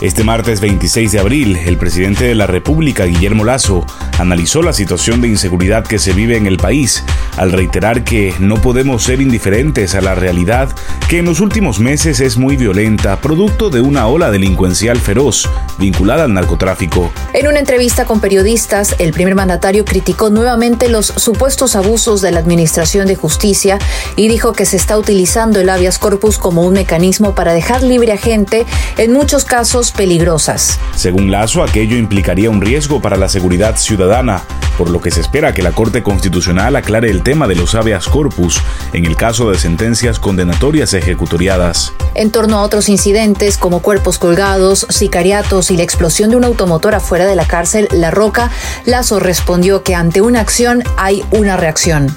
Este martes 26 de abril, el presidente de la República, Guillermo Lazo, analizó la situación de inseguridad que se vive en el país, al reiterar que no podemos ser indiferentes a la realidad que en los últimos meses es muy violenta, producto de una ola delincuencial feroz vinculada al narcotráfico. En una entrevista con periodistas, el primer mandatario criticó nuevamente los supuestos abusos de la Administración de Justicia y dijo que se está utilizando el habeas corpus como un mecanismo para dejar libre a gente, en muchos casos peligrosas. Según Lazo, aquello implicaría un riesgo para la seguridad ciudadana, por lo que se espera que la Corte Constitucional aclare el tema de los habeas corpus en el caso de sentencias condenatorias ejecutoriadas. En torno a otros incidentes como cuerpos colgados, sicariatos y la explosión de un automotor afuera de la cárcel La Roca, Lazo respondió que ante una acción hay una reacción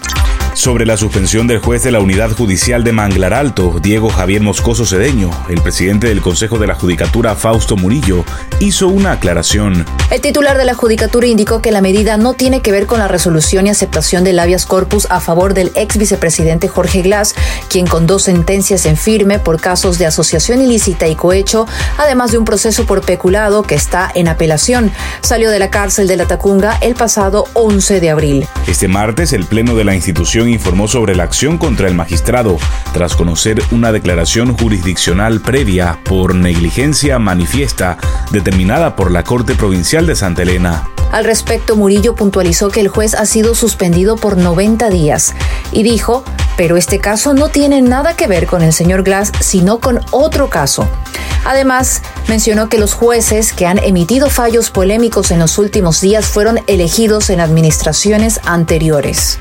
sobre la suspensión del juez de la Unidad Judicial de Manglar Alto, Diego Javier Moscoso Cedeño, el presidente del Consejo de la Judicatura, Fausto Murillo, hizo una aclaración. El titular de la Judicatura indicó que la medida no tiene que ver con la resolución y aceptación del habeas corpus a favor del ex vicepresidente Jorge Glass, quien con dos sentencias en firme por casos de asociación ilícita y cohecho, además de un proceso por peculado que está en apelación, salió de la cárcel de la Tacunga el pasado 11 de abril. Este martes, el Pleno de la institución informó sobre la acción contra el magistrado tras conocer una declaración jurisdiccional previa por negligencia manifiesta determinada por la Corte Provincial de Santa Elena. Al respecto, Murillo puntualizó que el juez ha sido suspendido por 90 días y dijo, pero este caso no tiene nada que ver con el señor Glass, sino con otro caso. Además, mencionó que los jueces que han emitido fallos polémicos en los últimos días fueron elegidos en administraciones anteriores.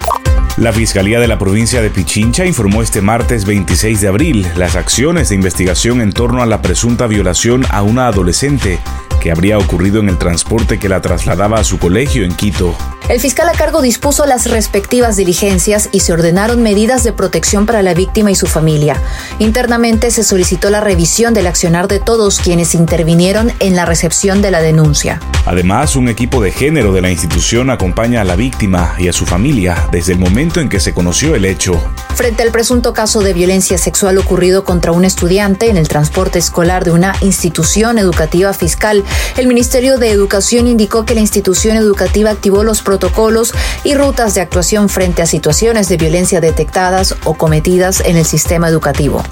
La Fiscalía de la provincia de Pichincha informó este martes 26 de abril las acciones de investigación en torno a la presunta violación a una adolescente que habría ocurrido en el transporte que la trasladaba a su colegio en Quito. El fiscal a cargo dispuso las respectivas diligencias y se ordenaron medidas de protección para la víctima y su familia. Internamente se solicitó la revisión del accionar de todos quienes intervinieron en la recepción de la denuncia. Además, un equipo de género de la institución acompaña a la víctima y a su familia desde el momento en que se conoció el hecho. Frente al presunto caso de violencia sexual ocurrido contra un estudiante en el transporte escolar de una institución educativa fiscal, el Ministerio de Educación indicó que la institución educativa activó los protocolos protocolos y rutas de actuación frente a situaciones de violencia detectadas o cometidas en el sistema educativo.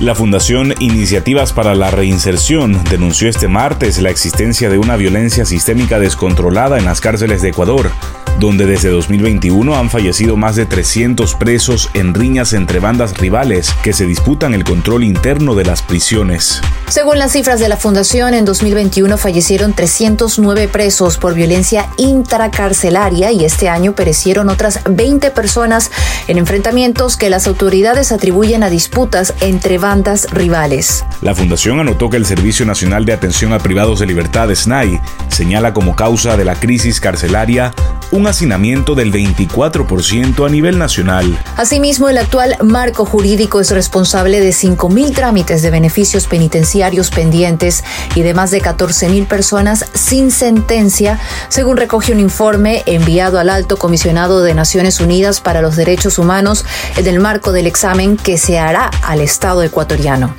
La Fundación Iniciativas para la Reinserción denunció este martes la existencia de una violencia sistémica descontrolada en las cárceles de Ecuador donde desde 2021 han fallecido más de 300 presos en riñas entre bandas rivales que se disputan el control interno de las prisiones. Según las cifras de la Fundación, en 2021 fallecieron 309 presos por violencia intracarcelaria y este año perecieron otras 20 personas en enfrentamientos que las autoridades atribuyen a disputas entre bandas rivales. La Fundación anotó que el Servicio Nacional de Atención a Privados de Libertad, SNAI, señala como causa de la crisis carcelaria un hacinamiento del 24% a nivel nacional. Asimismo, el actual marco jurídico es responsable de 5.000 trámites de beneficios penitenciarios pendientes y de más de 14.000 personas sin sentencia, según recoge un informe enviado al Alto Comisionado de Naciones Unidas para los Derechos Humanos en el marco del examen que se hará al Estado ecuatoriano.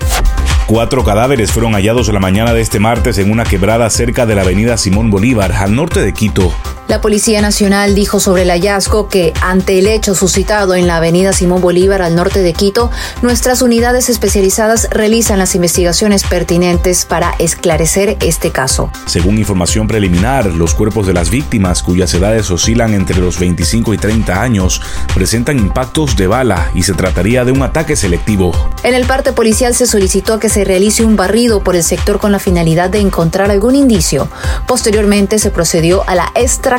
Cuatro cadáveres fueron hallados la mañana de este martes en una quebrada cerca de la avenida Simón Bolívar, al norte de Quito. La Policía Nacional dijo sobre el hallazgo que, ante el hecho suscitado en la avenida Simón Bolívar al norte de Quito, nuestras unidades especializadas realizan las investigaciones pertinentes para esclarecer este caso. Según información preliminar, los cuerpos de las víctimas, cuyas edades oscilan entre los 25 y 30 años, presentan impactos de bala y se trataría de un ataque selectivo. En el parte policial se solicitó que se realice un barrido por el sector con la finalidad de encontrar algún indicio. Posteriormente se procedió a la extracción